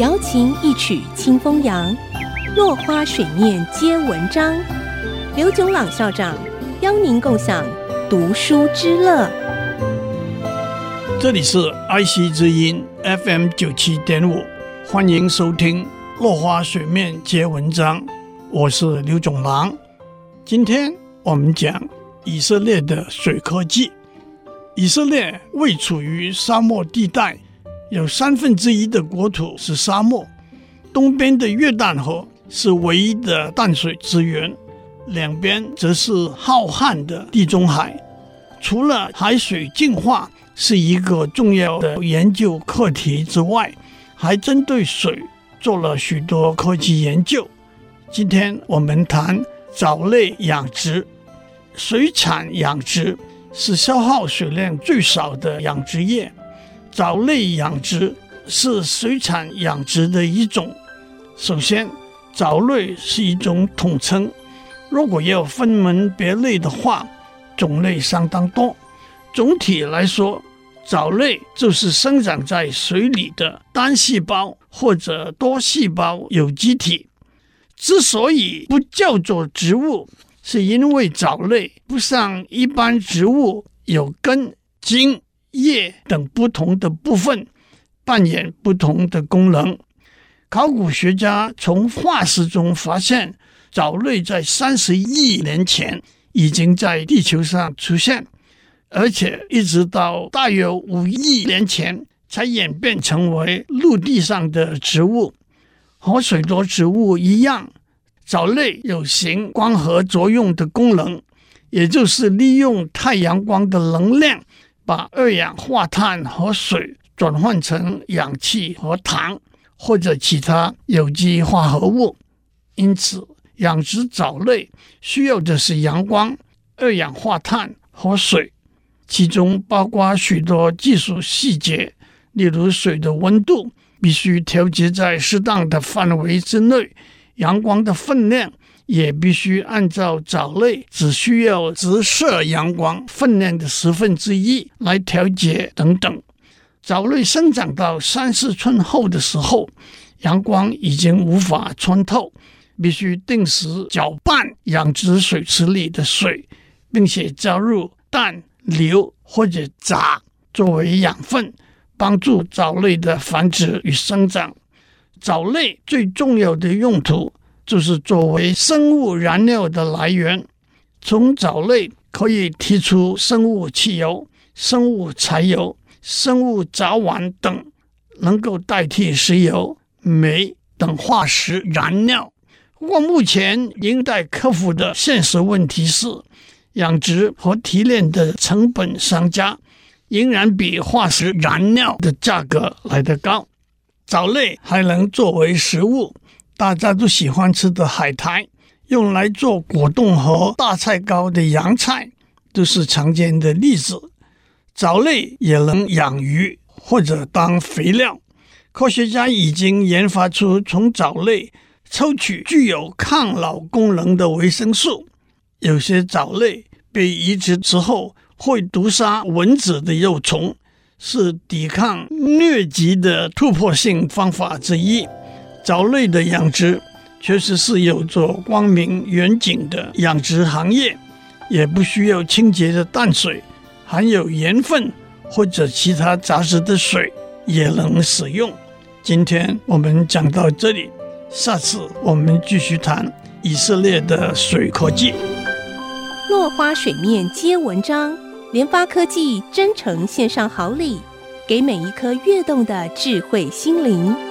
瑶琴一曲清风扬，落花水面皆文章。刘炯朗校长邀您共享读书之乐。这里是爱惜之音 FM 九七点五，欢迎收听《落花水面皆文章》，我是刘炯朗。今天我们讲以色列的水科技。以色列位处于沙漠地带。有三分之一的国土是沙漠，东边的约旦河是唯一的淡水资源，两边则是浩瀚的地中海。除了海水净化是一个重要的研究课题之外，还针对水做了许多科技研究。今天我们谈藻类养殖，水产养殖是消耗水量最少的养殖业。藻类养殖是水产养殖的一种。首先，藻类是一种统称，如果要分门别类的话，种类相当多。总体来说，藻类就是生长在水里的单细胞或者多细胞有机体。之所以不叫做植物，是因为藻类不像一般植物有根茎。叶等不同的部分扮演不同的功能。考古学家从化石中发现，藻类在三十亿年前已经在地球上出现，而且一直到大约五亿年前才演变成为陆地上的植物。和许多植物一样，藻类有行光合作用的功能，也就是利用太阳光的能量。把二氧化碳和水转换成氧气和糖或者其他有机化合物，因此养殖藻类需要的是阳光、二氧化碳和水，其中包括许多技术细节，例如水的温度必须调节在适当的范围之内，阳光的分量。也必须按照藻类只需要直射阳光分量的十分之一来调节等等。藻类生长到三四寸厚的时候，阳光已经无法穿透，必须定时搅拌养殖水池里的水，并且加入氮、硫或者钾作为养分，帮助藻类的繁殖与生长。藻类最重要的用途。就是作为生物燃料的来源，从藻类可以提出生物汽油、生物柴油、生物甲烷等，能够代替石油、煤等化石燃料。不过，目前仍待克服的现实问题是，养殖和提炼的成本相加，仍然比化石燃料的价格来得高。藻类还能作为食物。大家都喜欢吃的海苔，用来做果冻和大菜糕的洋菜，都是常见的例子。藻类也能养鱼或者当肥料。科学家已经研发出从藻类抽取具有抗老功能的维生素。有些藻类被移植之后会毒杀蚊子的幼虫，是抵抗疟疾的突破性方法之一。藻类的养殖确实是有着光明远景的养殖行业，也不需要清洁的淡水，含有盐分或者其他杂质的水也能使用。今天我们讲到这里，下次我们继续谈以色列的水科技。落花水面皆文章，联发科技真诚献上好礼，给每一颗跃动的智慧心灵。